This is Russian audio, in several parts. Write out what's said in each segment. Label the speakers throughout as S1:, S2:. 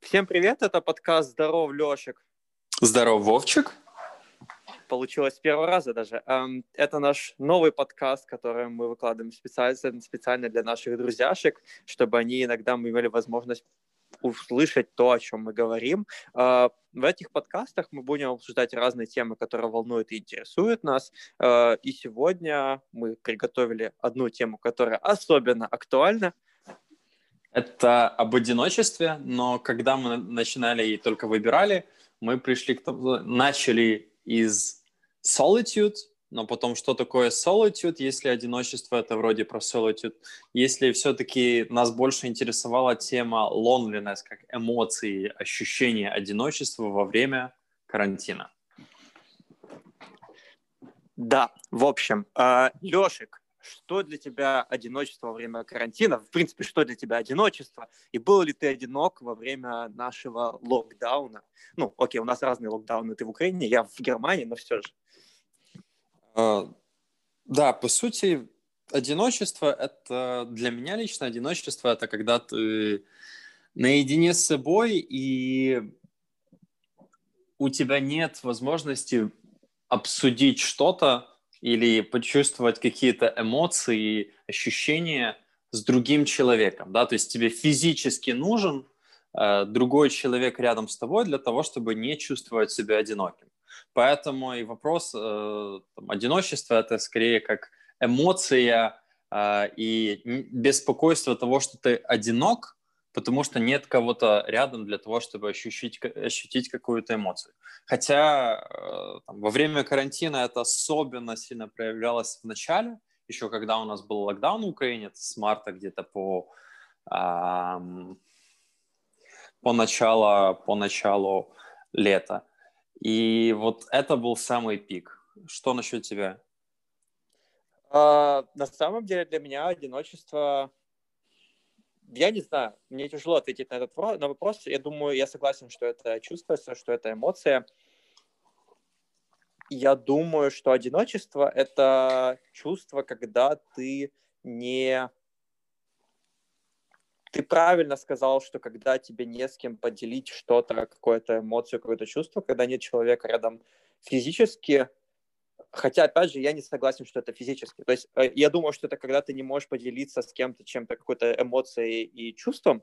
S1: Всем привет, это подкаст «Здоров, Лешек».
S2: Здоров, Вовчик.
S1: Получилось с первого раза даже. Эм, это наш новый подкаст, который мы выкладываем специально, специально для наших друзьяшек, чтобы они иногда имели возможность услышать то, о чем мы говорим. Э, в этих подкастах мы будем обсуждать разные темы, которые волнуют и интересуют нас. Э, и сегодня мы приготовили одну тему, которая особенно актуальна –
S2: это об одиночестве, но когда мы начинали и только выбирали, мы пришли к тому, начали из solitude, но потом что такое solitude, если одиночество это вроде про solitude, если все-таки нас больше интересовала тема loneliness, как эмоции, ощущения одиночества во время карантина.
S1: Да, в общем, э, Лешик, что для тебя одиночество во время карантина, в принципе, что для тебя одиночество, и был ли ты одинок во время нашего локдауна? Ну, окей, у нас разные локдауны, ты в Украине, я в Германии, но все же.
S2: Uh, да, по сути, одиночество — это для меня лично одиночество — это когда ты наедине с собой, и у тебя нет возможности обсудить что-то, или почувствовать какие-то эмоции, ощущения с другим человеком, да, то есть тебе физически нужен э, другой человек рядом с тобой для того, чтобы не чувствовать себя одиноким. Поэтому и вопрос э, там, одиночества это скорее как эмоция э, и беспокойство того, что ты одинок, потому что нет кого-то рядом для того, чтобы ощутить, ощутить какую-то эмоцию. Хотя э, там, во время карантина это особенно сильно проявлялось в начале, еще когда у нас был локдаун в Украине, с марта где-то по, эм, по, начало, по началу лета. И вот это был самый пик. Что насчет тебя?
S1: А, на самом деле для меня одиночество я не знаю, мне тяжело ответить на этот на вопрос. Я думаю, я согласен, что это чувство, что это эмоция. Я думаю, что одиночество — это чувство, когда ты не... Ты правильно сказал, что когда тебе не с кем поделить что-то, какую-то эмоцию, какое-то чувство, когда нет человека рядом физически, Хотя, опять же, я не согласен, что это физически. То есть э, я думаю, что это когда ты не можешь поделиться с кем-то чем-то, какой-то эмоцией и чувством,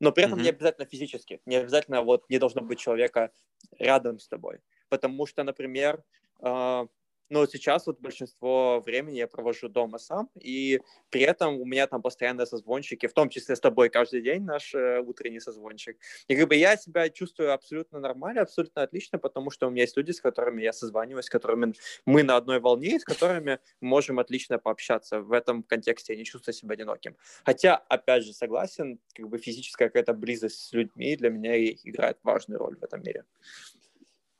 S1: но при этом mm-hmm. не обязательно физически. Не обязательно вот не должно быть человека рядом с тобой. Потому что, например, э, но сейчас вот большинство времени я провожу дома сам, и при этом у меня там постоянно созвончики, в том числе с тобой каждый день наш э, утренний созвончик. И как бы я себя чувствую абсолютно нормально, абсолютно отлично, потому что у меня есть люди, с которыми я созваниваюсь, с которыми мы на одной волне, с которыми можем отлично пообщаться. В этом контексте я не чувствую себя одиноким. Хотя, опять же, согласен, как бы физическая какая-то близость с людьми для меня играет важную роль в этом мире.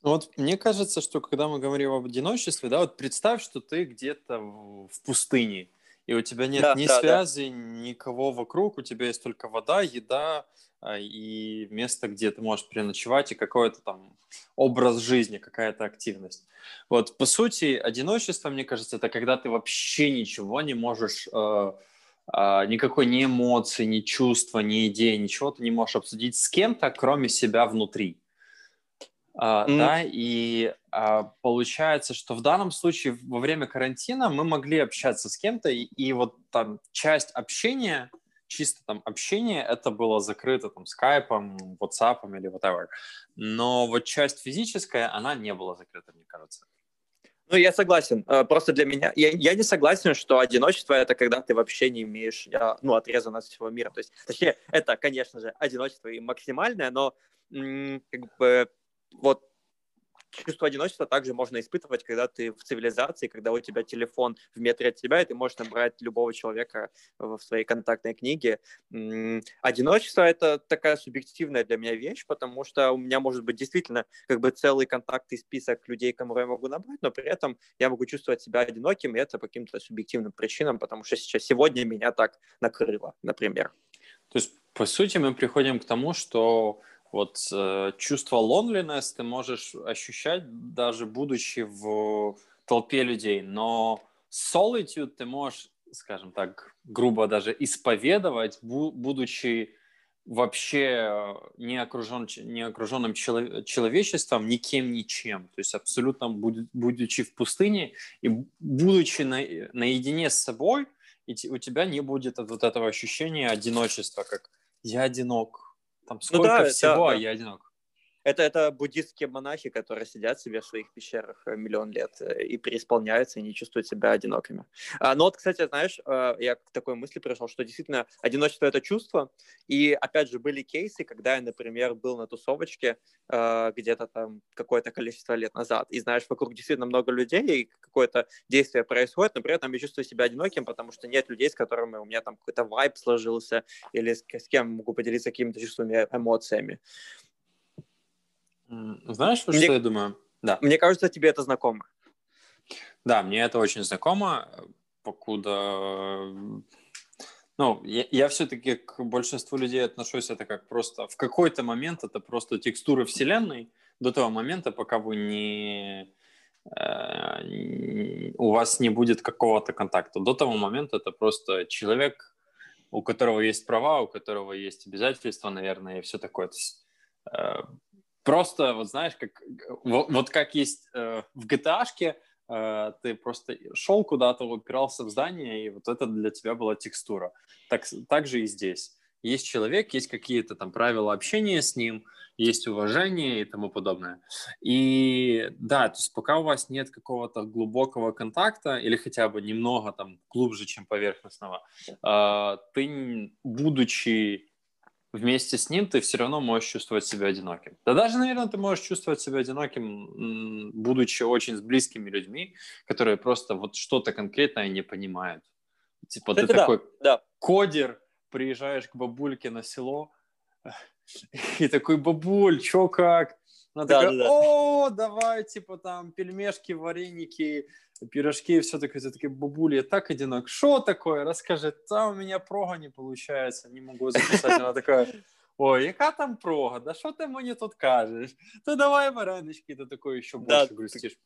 S2: Ну вот мне кажется, что когда мы говорим об одиночестве, да, вот представь, что ты где-то в пустыне, и у тебя нет да, ни да, связи, да. никого вокруг, у тебя есть только вода, еда а, и место, где ты можешь переночевать, и какой-то там образ жизни, какая-то активность. Вот, по сути, одиночество, мне кажется, это когда ты вообще ничего не можешь, э, э, никакой ни эмоции, ни чувства, ни идеи, ничего ты не можешь обсудить с кем-то, кроме себя внутри. Uh, mm. Да, и uh, получается, что в данном случае во время карантина мы могли общаться с кем-то, и, и вот там часть общения, чисто там общение, это было закрыто там скайпом, ватсапом или whatever. Но вот часть физическая, она не была закрыта, мне кажется.
S1: Ну, я согласен. Э, просто для меня... Я, я не согласен, что одиночество — это когда ты вообще не имеешь, ну, отрезан от всего мира. То есть, точнее, это, конечно же, одиночество и максимальное, но как бы вот чувство одиночества также можно испытывать, когда ты в цивилизации, когда у тебя телефон в метре от тебя, и ты можешь набрать любого человека в своей контактной книге. Одиночество — это такая субъективная для меня вещь, потому что у меня может быть действительно как бы целый контактный список людей, кому я могу набрать, но при этом я могу чувствовать себя одиноким, и это по каким-то субъективным причинам, потому что сейчас сегодня меня так накрыло, например.
S2: То есть, по сути, мы приходим к тому, что вот э, чувство loneliness ты можешь ощущать даже будучи в толпе людей, но solitude ты можешь, скажем так, грубо даже исповедовать, бу- будучи вообще не, окружен, не окруженным челов, человечеством, никем, ничем. То есть абсолютно будучи в пустыне и будучи на, наедине с собой, и у тебя не будет вот этого ощущения одиночества, как я одинок. Там сколько ну, да, всего, да, а я одинок.
S1: Это, это буддистские монахи, которые сидят себе в своих пещерах э, миллион лет э, и переисполняются, и не чувствуют себя одинокими. А, но вот, кстати, знаешь, э, я к такой мысли пришел, что действительно одиночество — это чувство. И, опять же, были кейсы, когда я, например, был на тусовочке где-то там какое-то количество лет назад, и, знаешь, вокруг действительно много людей, и какое-то действие происходит, но при этом я чувствую себя одиноким, потому что нет людей, с которыми у меня там какой-то вайб сложился, или с, с кем могу поделиться какими-то чувствами, эмоциями.
S2: Знаешь, что мне, я думаю?
S1: Да. Мне кажется, тебе это знакомо.
S2: Да, мне это очень знакомо, покуда... Ну, я, я все-таки к большинству людей отношусь это как просто... В какой-то момент это просто текстура Вселенной до того момента, пока вы не... Э, у вас не будет какого-то контакта. До того момента это просто человек, у которого есть права, у которого есть обязательства, наверное, и все такое. То есть, э, просто, вот знаешь, как, вот, вот как есть э, в GTA-шке, э, ты просто шел куда-то, упирался в здание, и вот это для тебя была текстура. Так, так же и здесь. Есть человек, есть какие-то там правила общения с ним, есть уважение и тому подобное. И да, то есть пока у вас нет какого-то глубокого контакта или хотя бы немного там глубже, чем поверхностного, э, ты, будучи вместе с ним ты все равно можешь чувствовать себя одиноким. Да даже, наверное, ты можешь чувствовать себя одиноким, будучи очень с близкими людьми, которые просто вот что-то конкретное не понимают. Типа Кстати, ты да, такой да. кодер, приезжаешь к бабульке на село, и такой, бабуль, чё как? Она да, такая, да, да. о, давай, типа, там, пельмешки, вареники, пирожки, все таке, ты такие, бабулі, я так одинок. Что такое? Расскажи, там у меня прога не получается, не могу записать. Она такая, ой, яка там прога? Да что ты мне тут кажешь? Ты давай варенички, ты такой еще больше да, грустишь.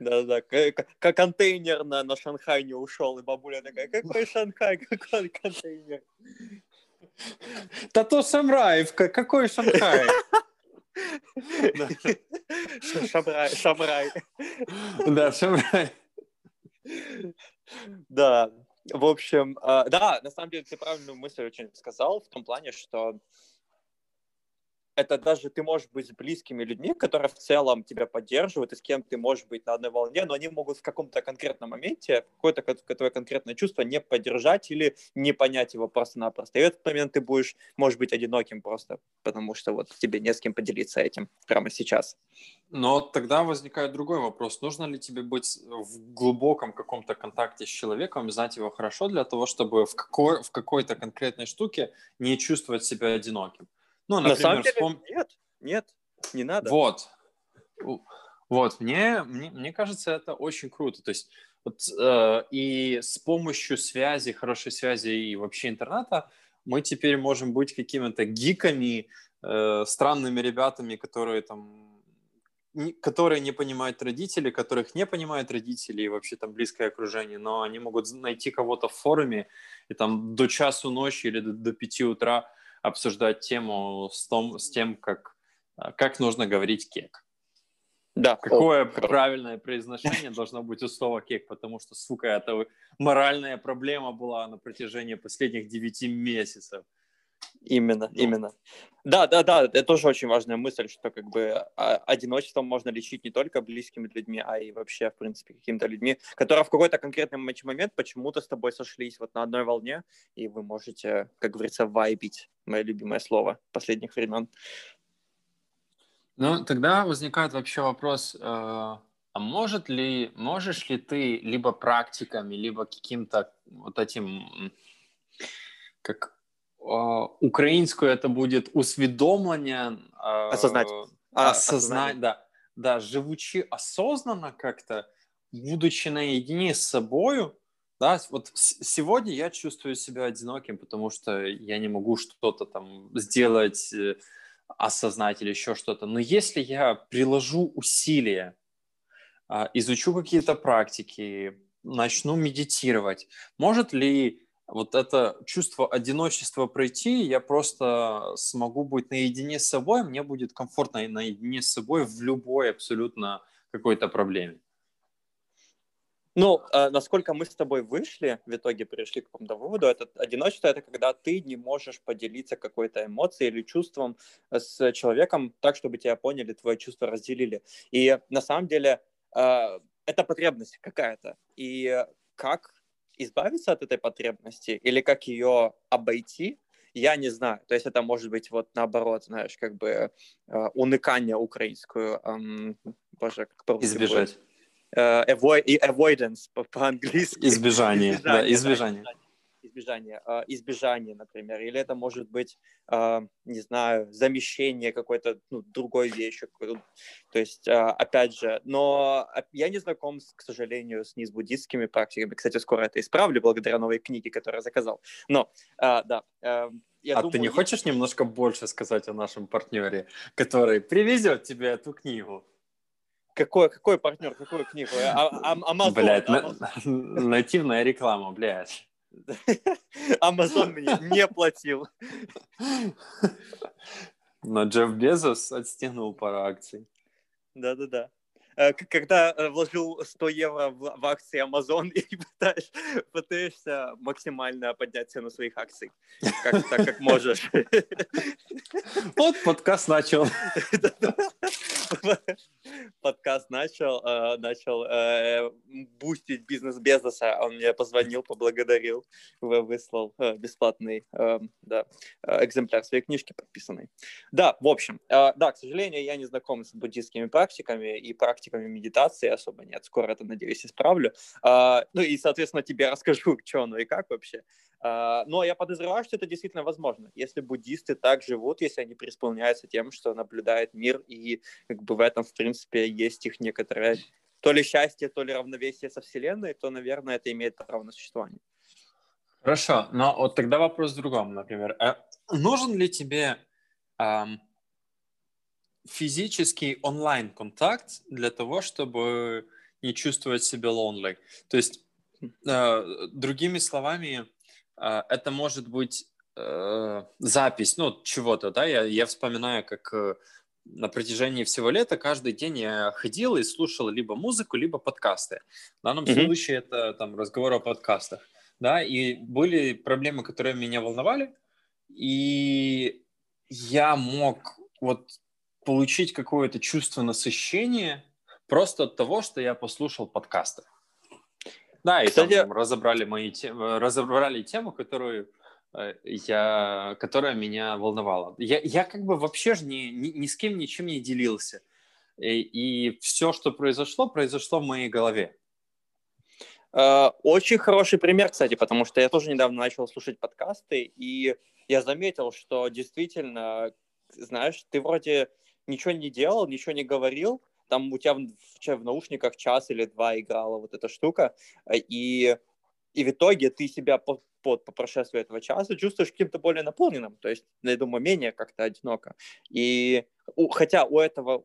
S1: Да-да, как контейнер на, на Шанхай не ушел, и бабуля такая, какой Шанхай, какой контейнер?
S2: Да то Шамраевка, какой Шанхай?
S1: Шамрай. Шамрай.
S2: Да, Шамрай.
S1: Да, в общем, а, да, на самом деле ты правильную мысль очень сказал в том плане, что это даже ты можешь быть с близкими людьми, которые в целом тебя поддерживают, и с кем ты можешь быть на одной волне, но они могут в каком-то конкретном моменте какое-то твое конкретное чувство не поддержать или не понять его просто-напросто. И в этот момент ты будешь, может быть, одиноким просто, потому что вот тебе не с кем поделиться этим прямо сейчас.
S2: Но тогда возникает другой вопрос. Нужно ли тебе быть в глубоком каком-то контакте с человеком, знать его хорошо для того, чтобы в, какой, в какой-то конкретной штуке не чувствовать себя одиноким?
S1: Ну, например, На самом деле, вспом... нет, нет, не надо.
S2: Вот. Вот, мне, мне, мне кажется, это очень круто. То есть вот, э, и с помощью связи, хорошей связи и вообще интернета мы теперь можем быть какими-то гиками, э, странными ребятами, которые там не, которые не понимают родители, которых не понимают родители и вообще там близкое окружение, но они могут найти кого-то в форуме и там до часу ночи или до, до 5 утра обсуждать тему с, том, с тем, как, а, как нужно говорить кек. Да. Какое О, правильное произношение должно быть у слова кек, потому что, сука, это моральная проблема была на протяжении последних девяти месяцев.
S1: Именно, ну. именно. Да, да, да, это тоже очень важная мысль, что как бы а, одиночество можно лечить не только близкими людьми, а и вообще, в принципе, какими-то людьми, которые в какой-то конкретный момент почему-то с тобой сошлись вот на одной волне, и вы можете, как говорится, вайбить, мое любимое слово последних времен.
S2: Ну, тогда возникает вообще вопрос, э, а может ли, можешь ли ты либо практиками, либо каким-то вот этим, как українською это будет усвідомлення
S1: осознать.
S2: а, осознать да. Да живучи осознанно как-то будучи наедине с собою да, вот сегодня я чувствую себя одиноким, потому что я не могу что-то там сделать, э, осознать или еще что-то. Но если я приложу усилия, а, изучу какие-то практики, начну медитировать, может ли вот это чувство одиночества пройти, я просто смогу быть наедине с собой, мне будет комфортно наедине с собой в любой абсолютно какой-то проблеме.
S1: Ну, э, насколько мы с тобой вышли, в итоге пришли к какому-то выводу, это одиночество — это когда ты не можешь поделиться какой-то эмоцией или чувством с человеком так, чтобы тебя поняли, твои чувства разделили. И на самом деле э, это потребность какая-то. И как избавиться от этой потребности или как ее обойти, я не знаю. То есть это может быть вот наоборот, знаешь, как бы э, уныкание украинскую, эм, боже, как
S2: по Избежать. Будет?
S1: Uh, avoid, avoidance по-английски.
S2: Избежание, избежание, да, избежание.
S1: Да, избежание, uh, избежание, например, или это может быть, uh, не знаю, замещение какой-то ну, другой вещи, то есть, uh, опять же, но я не знаком, к сожалению, с низбуддистскими практиками, кстати, скоро это исправлю благодаря новой книге, которую я заказал, но, да, uh,
S2: я а думаю, ты не хочешь немножко больше сказать о нашем партнере, который привезет тебе эту книгу?
S1: Какой, какой партнер, какую книгу? А,
S2: Амазон. Блядь, нативная реклама, блядь.
S1: Амазон мне не платил.
S2: Но Джефф Безос отстегнул пару акций.
S1: Да-да-да. Э, когда э, вложил 100 евро в, в акции Amazon и пытаешь, пытаешься максимально поднять цену своих акций, как, так как можешь.
S2: Вот подкаст начал.
S1: Подкаст начал, э, начал бустить бизнес Безоса. Он мне позвонил, поблагодарил, выслал бесплатный да, экземпляр своей книжки подписанный. Да, в общем, да, к сожалению, я не знаком с буддийскими практиками и практиками медитации особо нет. Скоро это, надеюсь, исправлю. А, ну и, соответственно, тебе расскажу, что оно и как вообще. А, но я подозреваю, что это действительно возможно. Если буддисты так живут, если они преисполняются тем, что наблюдает мир, и как бы в этом, в принципе, есть их некоторое то ли счастье, то ли равновесие со Вселенной, то, наверное, это имеет право на существование.
S2: Хорошо, но вот тогда вопрос в другом, например. А нужен ли тебе эм, физический онлайн-контакт для того, чтобы не чувствовать себя lonely. То есть, э, другими словами, это может быть э, запись, ну, чего-то, да, я, я вспоминаю, как э, на протяжении всего лета каждый день я ходил и слушал либо музыку, либо подкасты. В данном mm-hmm. случае это там разговор о подкастах, да, и были проблемы, которые меня волновали, и я мог вот получить какое-то чувство насыщения просто от того, что я послушал подкасты. Да, и Кстати... там разобрали мои темы, разобрали тему, которую э, я, которая меня волновала. Я, я как бы вообще же ни, ни, ни с кем ничем не делился. И, и все, что произошло, произошло в моей голове.
S1: Э, очень хороший пример, кстати, потому что я тоже недавно начал слушать подкасты, и я заметил, что действительно, знаешь, ты вроде ничего не делал, ничего не говорил, там у тебя в, в наушниках час или два играла вот эта штука, э, и, и в итоге ты себя по, по, по прошествии этого часа чувствуешь каким-то более наполненным, то есть, я думаю, менее как-то одиноко. И у, хотя у этого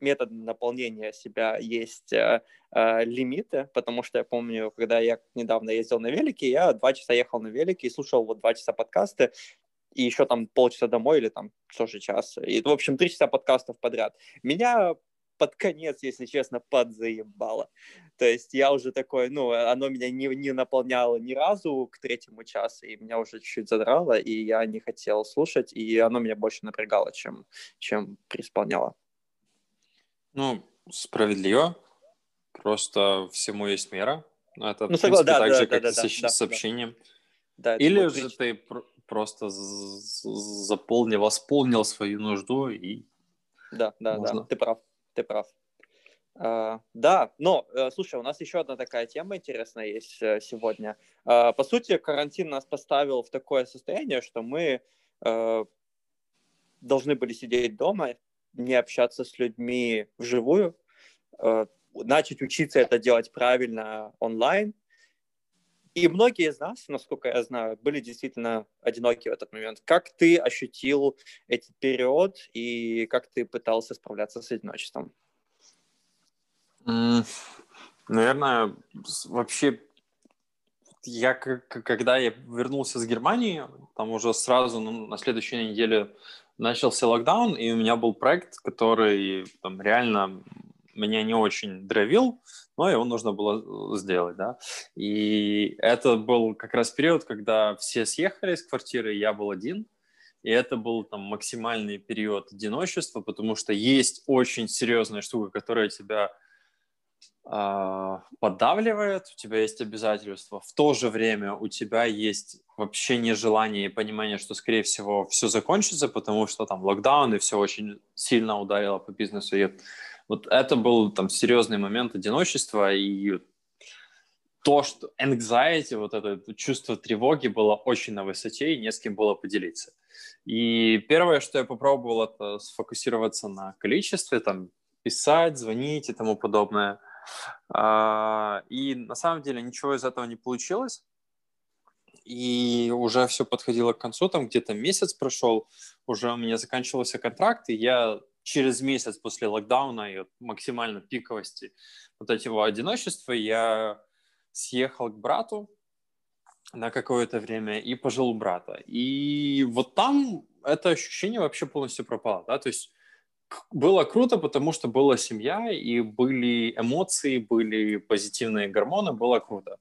S1: метода наполнения себя есть э, э, лимиты, потому что я помню, когда я недавно ездил на велике, я два часа ехал на велике и слушал вот два часа подкасты, и еще там полчаса домой или там тоже час. И, в общем, три часа подкастов подряд. Меня под конец, если честно, подзаебало. То есть я уже такой, ну, оно меня не, не наполняло ни разу к третьему часу, и меня уже чуть-чуть задрало, и я не хотел слушать, и оно меня больше напрягало, чем, чем преисполняло.
S2: Ну, справедливо. Просто всему есть мера. Это, ну, в принципе, да, так да, же, да, как да, и да, с да, сообщением. Да, Или же ты просто заполнил, восполнил свою нужду и...
S1: Да, да, можно... да, ты прав, ты прав. Uh, да, но, uh, слушай, у нас еще одна такая тема интересная есть uh, сегодня. По сути, карантин нас поставил в такое состояние, что мы должны были сидеть дома, не общаться с людьми вживую, начать учиться это делать правильно онлайн, и многие из нас, насколько я знаю, были действительно одиноки в этот момент. Как ты ощутил этот период и как ты пытался справляться с одиночеством?
S2: Наверное, вообще я, когда я вернулся с Германии, там уже сразу ну, на следующей неделе начался локдаун, и у меня был проект, который там реально меня не очень дровил, но его нужно было сделать, да. И это был как раз период, когда все съехали из квартиры, я был один, и это был там максимальный период одиночества, потому что есть очень серьезная штука, которая тебя э, поддавливает, у тебя есть обязательства, в то же время у тебя есть вообще нежелание и понимание, что, скорее всего, все закончится, потому что там локдаун и все очень сильно ударило по бизнесу. И вот это был там серьезный момент одиночества и то, что anxiety, вот это чувство тревоги было очень на высоте и не с кем было поделиться. И первое, что я попробовал, это сфокусироваться на количестве, там, писать, звонить и тому подобное. А, и на самом деле ничего из этого не получилось. И уже все подходило к концу, там где-то месяц прошел, уже у меня заканчивался контракт, и я через месяц после локдауна и максимально пиковости вот этого одиночества я съехал к брату, на какое-то время и пожил у брата. И вот там это ощущение вообще полностью пропало, да, то есть было круто, потому что была семья, и были эмоции, были позитивные гормоны, было круто.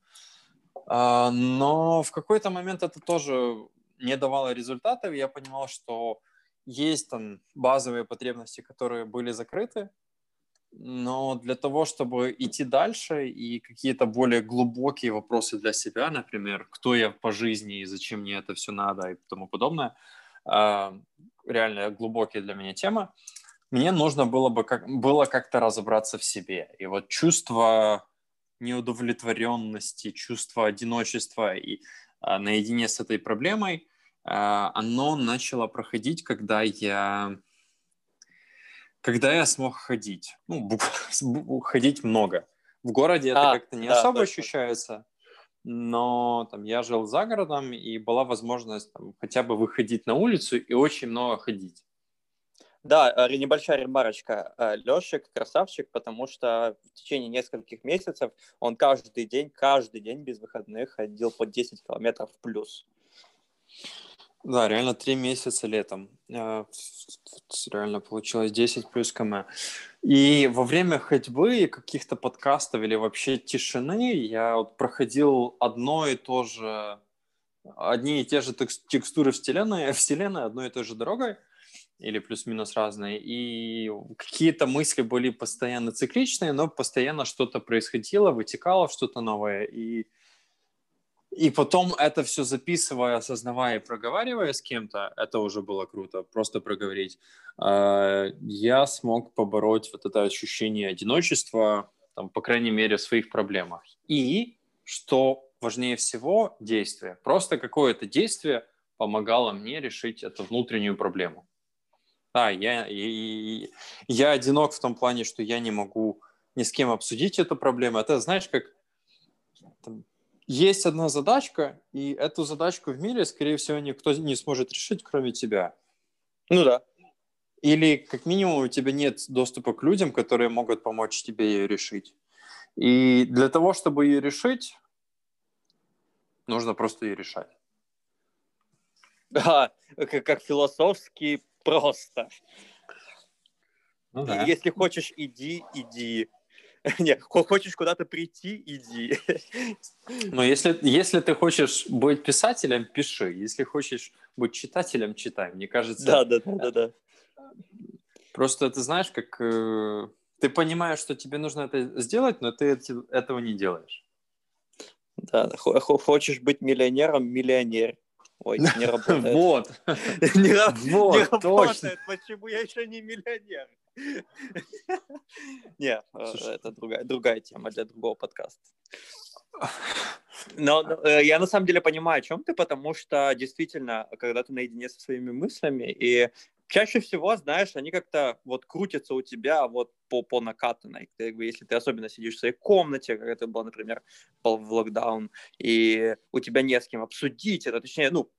S2: А, но в какой-то момент это тоже не давало результатов, я понимал, что есть там базовые потребности, которые были закрыты, но для того, чтобы идти дальше и какие-то более глубокие вопросы для себя, например, кто я по жизни и зачем мне это все надо и тому подобное, а, реально глубокие для меня темы, мне нужно было бы как, было как-то разобраться в себе. И вот чувство неудовлетворенности, чувство одиночества и а, наедине с этой проблемой, оно начало проходить, когда я когда я смог ходить. Ну, ходить много. В городе а, это как-то не да, особо точно. ощущается, но там я жил за городом, и была возможность там, хотя бы выходить на улицу и очень много ходить.
S1: Да, э, небольшая ремарочка. Э, Лешик красавчик, потому что в течение нескольких месяцев он каждый день, каждый день без выходных ходил по 10 километров плюс.
S2: Да, реально три месяца летом. Э, реально получилось 10 плюс км. И во время ходьбы каких-то подкастов или вообще тишины я вот проходил одно и то же, одни и те же текстуры вселенной, вселенной одной и той же дорогой или плюс-минус разные, и какие-то мысли были постоянно цикличные, но постоянно что-то происходило, вытекало что-то новое, и и потом это все записывая, осознавая и проговаривая с кем-то, это уже было круто, просто проговорить, а, я смог побороть вот это ощущение одиночества, там, по крайней мере, в своих проблемах. И, что важнее всего, действие. Просто какое-то действие помогало мне решить эту внутреннюю проблему. Да, я, я, я одинок в том плане, что я не могу ни с кем обсудить эту проблему. Это, знаешь, как есть одна задачка, и эту задачку в мире, скорее всего, никто не сможет решить, кроме тебя.
S1: Ну да.
S2: Или, как минимум, у тебя нет доступа к людям, которые могут помочь тебе ее решить. И для того, чтобы ее решить, нужно просто ее решать.
S1: Да, как, как философски просто. Ну, да. Если хочешь, иди, иди. Не, хочешь куда-то прийти, иди.
S2: Но если, если ты хочешь быть писателем, пиши. Если хочешь быть читателем, читай. Мне кажется...
S1: Да, да, да, да. да.
S2: Просто ты знаешь, как... Э, ты понимаешь, что тебе нужно это сделать, но ты этого не делаешь.
S1: Да, хочешь быть миллионером, миллионер. Ой, не работает.
S2: Вот.
S1: Не работает. Почему я еще не миллионер? Нет, э, это другая, другая тема для другого подкаста. Но, но э, я на самом деле понимаю, о чем ты, потому что действительно, когда ты наедине со своими мыслями, и чаще всего, знаешь, они как-то вот крутятся у тебя вот по, по накатанной. Ты, если ты особенно сидишь в своей комнате, как это было, например, в локдаун, и у тебя не с кем обсудить это, точнее, ну,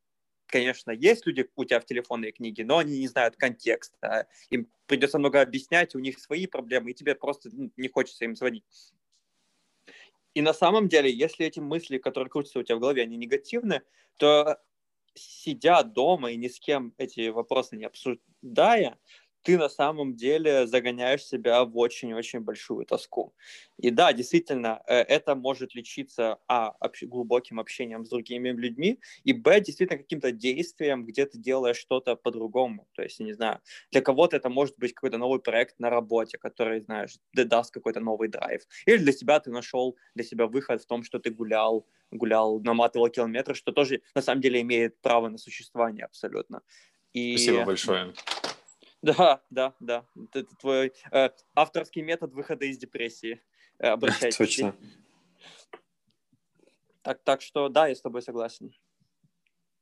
S1: конечно, есть люди у тебя в телефонной книге, но они не знают контекста. Им придется много объяснять, у них свои проблемы, и тебе просто ну, не хочется им звонить. И на самом деле, если эти мысли, которые крутятся у тебя в голове, они негативны, то сидя дома и ни с кем эти вопросы не обсуждая, ты на самом деле загоняешь себя в очень-очень большую тоску. И да, действительно, э, это может лечиться, а, глубоким общением с другими людьми, и, б, действительно, каким-то действием, где ты делаешь что-то по-другому. То есть, не знаю, для кого-то это может быть какой-то новый проект на работе, который, знаешь, даст какой-то новый драйв. Или для себя ты нашел для себя выход в том, что ты гулял, гулял, наматывал километры, что тоже, на самом деле, имеет право на существование абсолютно.
S2: И... Спасибо большое.
S1: Да, да, да. Это твой э, авторский метод выхода из депрессии. Э, обращайтесь. Точно. Так, так что да, я с тобой согласен.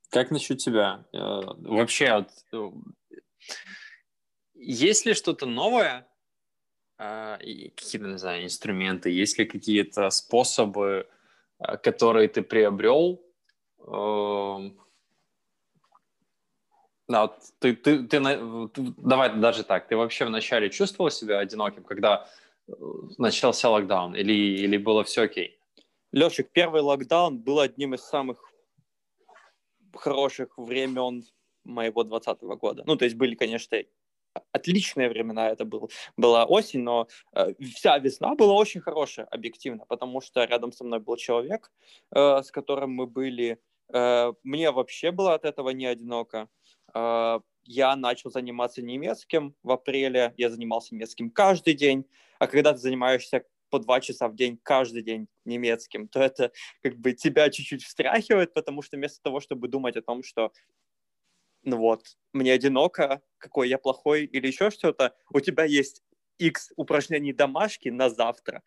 S2: Как насчет тебя? Э, вообще, э, есть ли что-то новое, какие-то, не знаю, инструменты, есть ли какие-то способы, которые ты приобрел, э, да, вот ты, ты, ты, ты, давай даже так, ты вообще вначале чувствовал себя одиноким, когда э, начался локдаун, или, или было все окей?
S1: Лешик, первый локдаун был одним из самых хороших времен моего 20 года. Ну, то есть были, конечно, отличные времена, это был, была осень, но э, вся весна была очень хорошая, объективно, потому что рядом со мной был человек, э, с которым мы были. Э, мне вообще было от этого не одиноко. А, я начал заниматься немецким в апреле, я занимался немецким каждый день, а когда ты занимаешься по два часа в день каждый день немецким, то это как бы тебя чуть-чуть встряхивает, потому что вместо того, чтобы думать о том, что ну вот, мне одиноко, какой я плохой или еще что-то, у тебя есть X упражнений домашки на завтра,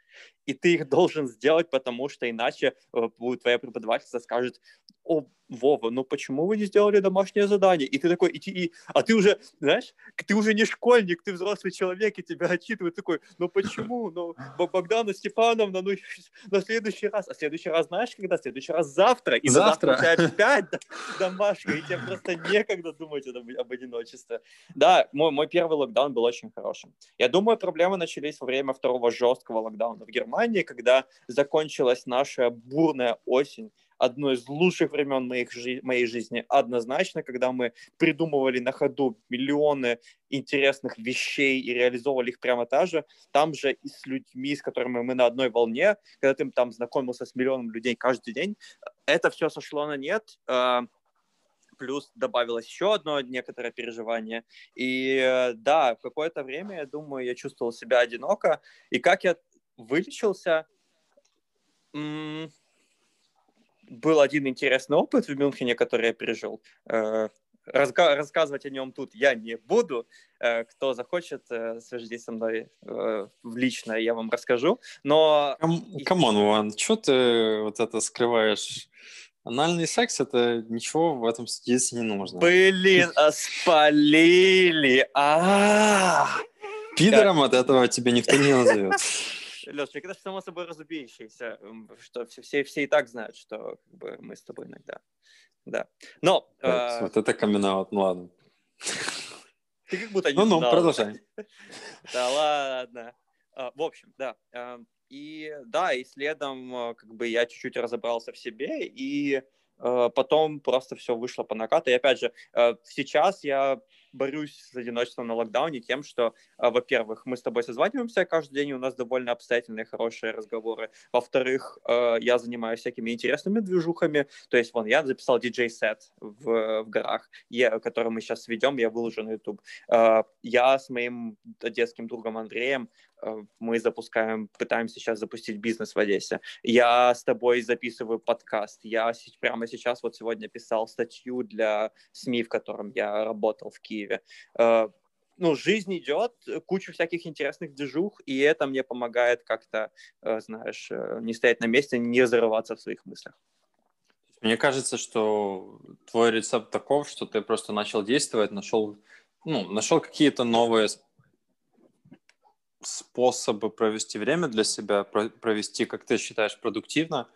S1: и ты их должен сделать, потому что иначе э, твоя преподавательница скажет, о, Вова, ну почему вы не сделали домашнее задание? И ты такой, и, и, а ты уже, знаешь, ты уже не школьник, ты взрослый человек, и тебя отчитывают такой, ну почему? Ну, Богдана Степановна, ну на следующий раз. А следующий раз знаешь, когда? Следующий раз завтра. И завтра, завтра у тебя опять домашка, и тебе просто некогда думать об, об одиночестве. Да, мой, мой первый локдаун был очень хорошим. Я думаю, проблемы начались во время второго жесткого локдауна в Германии, когда закончилась наша бурная осень, одно из лучших времен моих, моей жизни однозначно, когда мы придумывали на ходу миллионы интересных вещей и реализовывали их прямо та же, там же и с людьми, с которыми мы на одной волне, когда ты там знакомился с миллионом людей каждый день, это все сошло на нет, а, плюс добавилось еще одно некоторое переживание. И э, да, в какое-то время, я думаю, я чувствовал себя одиноко. И как я вылечился, был один интересный опыт в Мюнхене, который я пережил. Э, разга- рассказывать о нем тут я не буду. Э, кто захочет, э, свяжитесь со мной лично, я вам расскажу. Но...
S2: Come on, Иван, что ты вот это скрываешь? Анальный секс это ничего в этом здесь не нужно.
S1: Блин, а спалили! А!
S2: Пидором от этого тебя никто не назовет.
S1: Лешик, это само собой разумеющееся, что все, все, все и так знают, что как бы, мы с тобой иногда. Да. Но...
S2: Да, э... Вот это камин ну ладно.
S1: Ты как будто не
S2: Ну-ну, продолжай.
S1: Да ладно. А, в общем, да. А, и да, и следом а, как бы я чуть-чуть разобрался в себе, и потом просто все вышло по накату. И опять же, сейчас я борюсь с одиночеством на локдауне тем, что, а, во-первых, мы с тобой созваниваемся каждый день, и у нас довольно обстоятельные, хорошие разговоры. Во-вторых, а, я занимаюсь всякими интересными движухами. То есть, вон, я записал диджей-сет в, в горах, я, который мы сейчас ведем, я выложу на YouTube. А, я с моим детским другом Андреем мы запускаем, пытаемся сейчас запустить бизнес в Одессе. Я с тобой записываю подкаст. Я прямо сейчас, вот сегодня писал статью для СМИ, в котором я работал в Киеве Киеве. Э, ну, жизнь идет, куча всяких интересных движух, и это мне помогает как-то, э, знаешь, э, не стоять на месте, не разрываться в своих мыслях.
S2: Мне кажется, что твой рецепт таков, что ты просто начал действовать, нашел, ну, нашел какие-то новые способы провести время для себя, провести, как ты считаешь, продуктивно,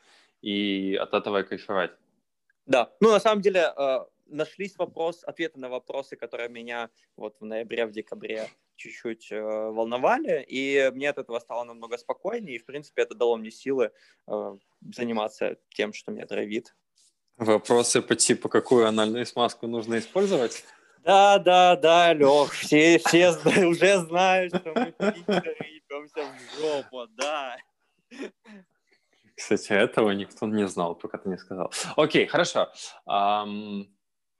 S2: и от этого кайфовать.
S1: Да, ну на самом деле нашлись вопрос, ответы на вопросы, которые меня вот в ноябре, в декабре чуть-чуть э, волновали, и мне от этого стало намного спокойнее, и, в принципе, это дало мне силы э, заниматься тем, что меня травит.
S2: Вопросы по типу, какую анальную смазку нужно использовать?
S1: Да, да, да, Лех, все, все уже знают, что мы ебемся в жопу, да.
S2: Кстати, этого никто не знал, пока ты не сказал. Окей, хорошо. Um,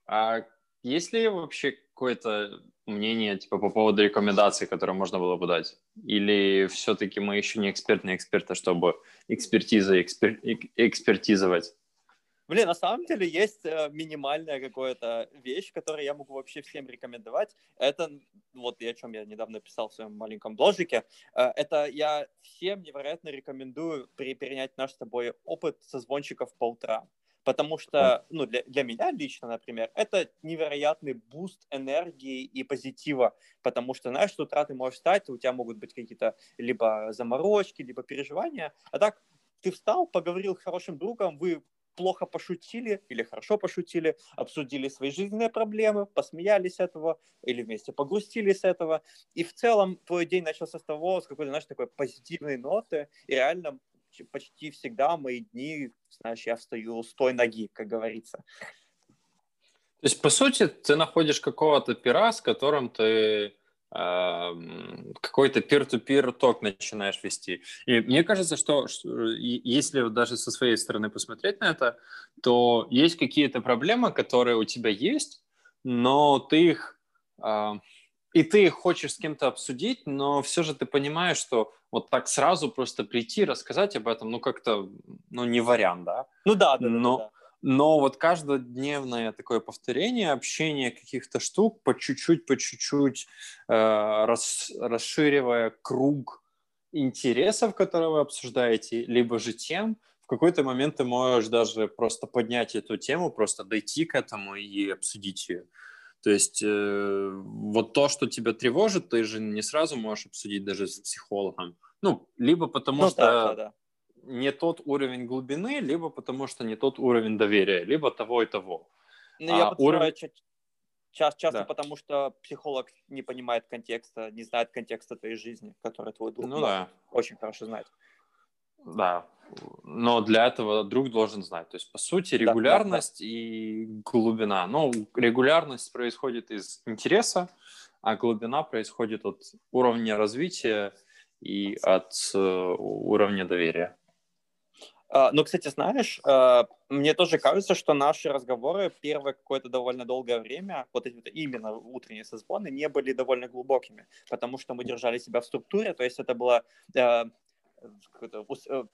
S2: а есть ли вообще какое-то мнение типа по поводу рекомендаций, которые можно было бы дать? Или все-таки мы еще не экспертные эксперты, чтобы экспертиза экспер... экспертизовать?
S1: Блин, на самом деле есть э, минимальная какая-то вещь, которую я могу вообще всем рекомендовать. Это, вот о чем я недавно писал в своем маленьком бложике, э, это я всем невероятно рекомендую при, перенять наш с тобой опыт созвончиков по утрам. Потому что, ну, для, для меня лично, например, это невероятный boost энергии и позитива. Потому что, знаешь, с утра ты можешь встать, у тебя могут быть какие-то либо заморочки, либо переживания. А так ты встал, поговорил с хорошим другом, вы плохо пошутили или хорошо пошутили, обсудили свои жизненные проблемы, посмеялись с этого или вместе погрустили с этого. И в целом твой день начался с того, с какой-то, знаешь, такой позитивной ноты. И реально почти всегда мои дни, знаешь, я встаю с той ноги, как говорится.
S2: То есть, по сути, ты находишь какого-то пера, с которым ты какой-то peer-to-peer ток начинаешь вести. И мне кажется, что, что если даже со своей стороны посмотреть на это, то есть какие-то проблемы, которые у тебя есть, но ты их э, и ты хочешь с кем-то обсудить, но все же ты понимаешь, что вот так сразу просто прийти рассказать об этом, ну как-то, ну не вариант, да?
S1: Ну да, да,
S2: но,
S1: да. да.
S2: Но вот каждодневное такое повторение, общение каких-то штук, по чуть-чуть, по чуть-чуть э, рас, расширивая круг интересов, которые вы обсуждаете, либо же тем, в какой-то момент ты можешь даже просто поднять эту тему, просто дойти к этому и обсудить ее. То есть э, вот то, что тебя тревожит, ты же не сразу можешь обсудить даже с психологом. Ну, либо потому ну, что да, да, да не тот уровень глубины, либо потому что не тот уровень доверия, либо того и того.
S1: Ну, я а, уровень... ча- часто да. потому, что психолог не понимает контекста, не знает контекста твоей жизни, который твой друг ну, да. очень хорошо знает.
S2: Да, но для этого друг должен знать. То есть, по сути, регулярность да, да, да. и глубина. Ну, регулярность происходит из интереса, а глубина происходит от уровня развития и от э, уровня доверия.
S1: Uh, ну, кстати, знаешь, uh, мне тоже кажется, что наши разговоры первое какое-то довольно долгое время, вот эти вот именно утренние созвоны, не были довольно глубокими, потому что мы держали себя в структуре, то есть это было uh,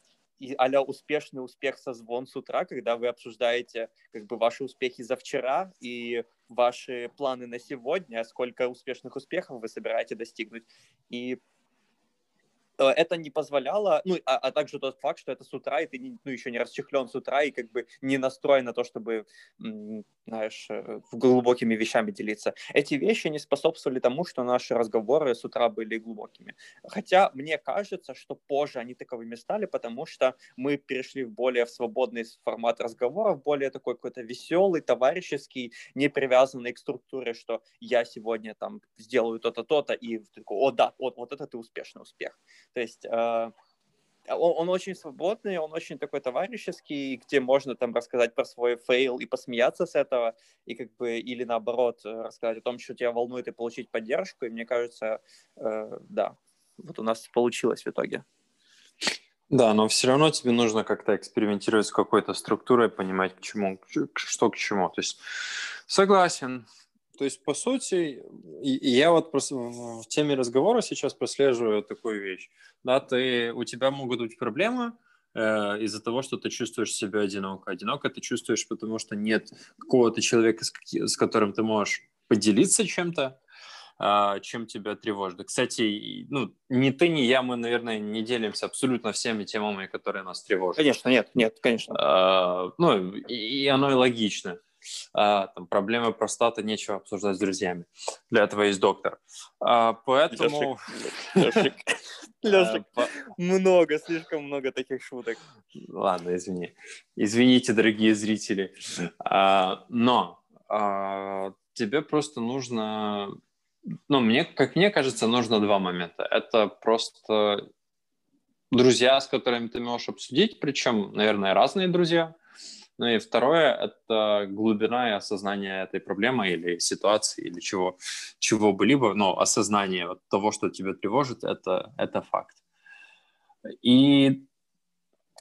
S1: а успешный успех созвон с утра, когда вы обсуждаете как бы ваши успехи за вчера и ваши планы на сегодня, сколько успешных успехов вы собираете достигнуть. И Э, это не позволяло, ну, а, а также тот факт, что это с утра, и ты не, ну, еще не расчехлен с утра, и как бы не настроен на то, чтобы, знаешь, э, глубокими вещами делиться. Эти вещи не способствовали тому, что наши разговоры с утра были глубокими. Хотя мне кажется, что позже они таковыми стали, потому что мы перешли в более в свободный формат разговоров, более такой какой-то веселый, товарищеский, не привязанный к структуре, что я сегодня там сделаю то-то, то-то, и такой, о да, вот, вот это ты успешный успех. То есть э, он, он очень свободный, он очень такой товарищеский, где можно там рассказать про свой fail и посмеяться с этого, и как бы, или наоборот, э, рассказать о том, что тебя волнует, и получить поддержку. И мне кажется, э, да, вот у нас получилось в итоге.
S2: Да, но все равно тебе нужно как-то экспериментировать с какой-то структурой, понимать, к чему, что к чему. То есть согласен, то есть, по сути, я вот в теме разговора сейчас прослеживаю такую вещь. Да, ты, у тебя могут быть проблемы э, из-за того, что ты чувствуешь себя одиноко. Одиноко ты чувствуешь, потому что нет какого-то человека, с, с которым ты можешь поделиться чем-то, э, чем тебя тревожит. Кстати, ну, ни ты, ни я, мы, наверное, не делимся абсолютно всеми темами, которые нас тревожат.
S1: Конечно, нет, нет, конечно.
S2: Э, ну, и оно и логично а, там, проблемы простаты нечего обсуждать с друзьями. Для этого есть доктор. А, поэтому...
S1: Лешик, Лешик, а, много, слишком много таких шуток.
S2: Ладно, извини. Извините, дорогие зрители. А, но а, тебе просто нужно ну, мне, как мне кажется, нужно два момента. Это просто друзья, с которыми ты можешь обсудить, причем, наверное, разные друзья. Ну и второе – это глубина и осознание этой проблемы или ситуации, или чего, чего бы либо, но осознание того, что тебя тревожит, это, это факт. И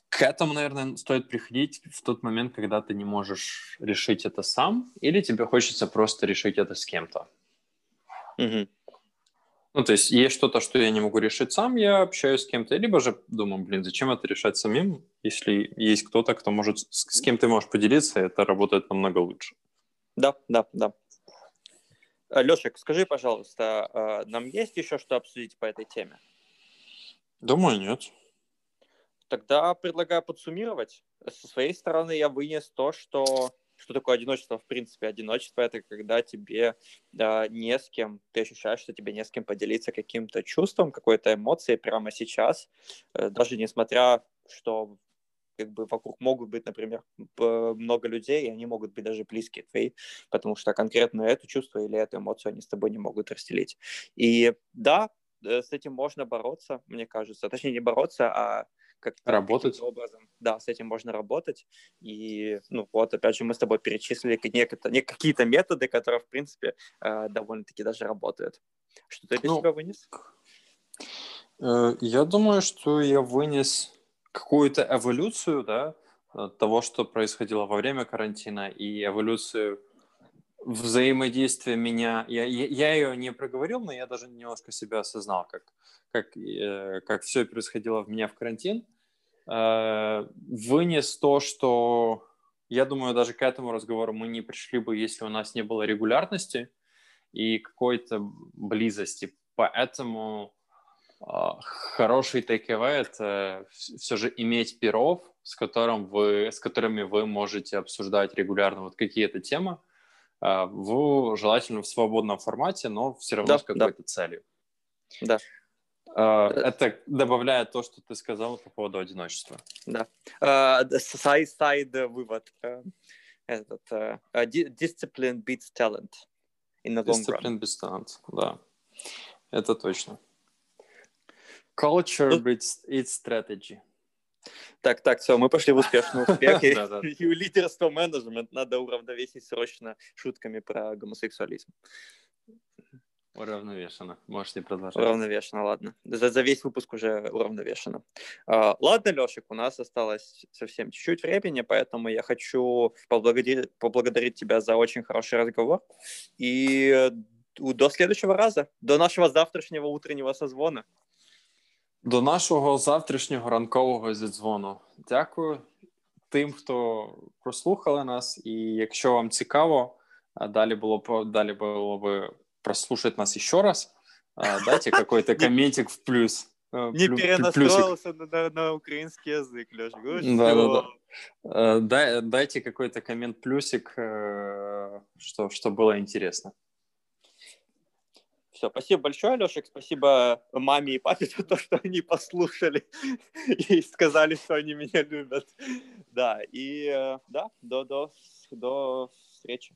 S2: к этому, наверное, стоит приходить в тот момент, когда ты не можешь решить это сам, или тебе хочется просто решить это с кем-то.
S1: Угу.
S2: Ну, то есть есть что-то, что я не могу решить сам, я общаюсь с кем-то, либо же думаю, блин, зачем это решать самим, если есть кто-то, кто может, с, с кем ты можешь поделиться, это работает намного лучше.
S1: Да, да, да. Э, Лешек, скажи, пожалуйста, э, нам есть еще что обсудить по этой теме?
S2: Думаю, нет.
S1: Тогда предлагаю подсуммировать. Со своей стороны я вынес то, что что такое одиночество? В принципе, одиночество — это когда тебе да, не с кем, ты ощущаешь, что тебе не с кем поделиться каким-то чувством, какой-то эмоцией прямо сейчас, э, даже несмотря, что как бы вокруг могут быть, например, много людей, и они могут быть даже близкие твои, потому что конкретно это чувство или эту эмоцию они с тобой не могут разделить. И да, э, с этим можно бороться, мне кажется. Точнее, не бороться, а как
S2: работать
S1: образом. Да, с этим можно работать. И, ну, вот, опять же, мы с тобой перечислили некое, какие-то методы, которые, в принципе, э, довольно-таки даже работают. Что ты для ну, себя вынес?
S2: Э, я думаю, что я вынес какую-то эволюцию, да, того, что происходило во время карантина, и эволюцию взаимодействия меня, я, я, я ее не проговорил, но я даже немножко себя осознал, как, как, э, как все происходило в меня в карантин. Э, вынес то, что я думаю, даже к этому разговору мы не пришли бы, если у нас не было регулярности и какой-то близости. Поэтому э, хороший takeaway – это все же иметь перов, с, которым вы, с которыми вы можете обсуждать регулярно вот какие-то темы, э, в желательно в свободном формате, но все равно да, с какой-то да. целью.
S1: Да.
S2: Uh, это добавляет то, что ты сказал по поводу одиночества.
S1: Да. Side, side вывод. Этот, discipline beats talent
S2: in the long discipline beats talent, да. Это точно. Culture beats its strategy.
S1: Так, так, все, мы пошли в успешный успех. И лидерство менеджмент надо уравновесить срочно шутками про гомосексуализм.
S2: Уравновешено. Можете продолжать.
S1: Уравновешено, ладно. За, за весь выпуск уже уравновешено. А, ладно, Лешик, у нас осталось совсем чуть-чуть времени, поэтому я хочу поблагодарить, поблагодарить тебя за очень хороший разговор. И до следующего раза, до нашего завтрашнего утреннего созвона.
S2: До нашого завтрашнього ранкового зідзвону. Дякую тим, хто прослухали нас. І якщо вам цікаво, далі було далі було б прослушать нас еще раз, дайте какой-то комментик в плюс.
S1: Не перенастроился на, на украинский язык, Леш.
S2: Да, да, да. Дай, дайте какой-то коммент плюсик, э, что, что было интересно.
S1: Все, спасибо большое, Лешек, спасибо маме и папе за то, что они послушали и сказали, что они меня любят. Да, и э, да, до, до, до встречи.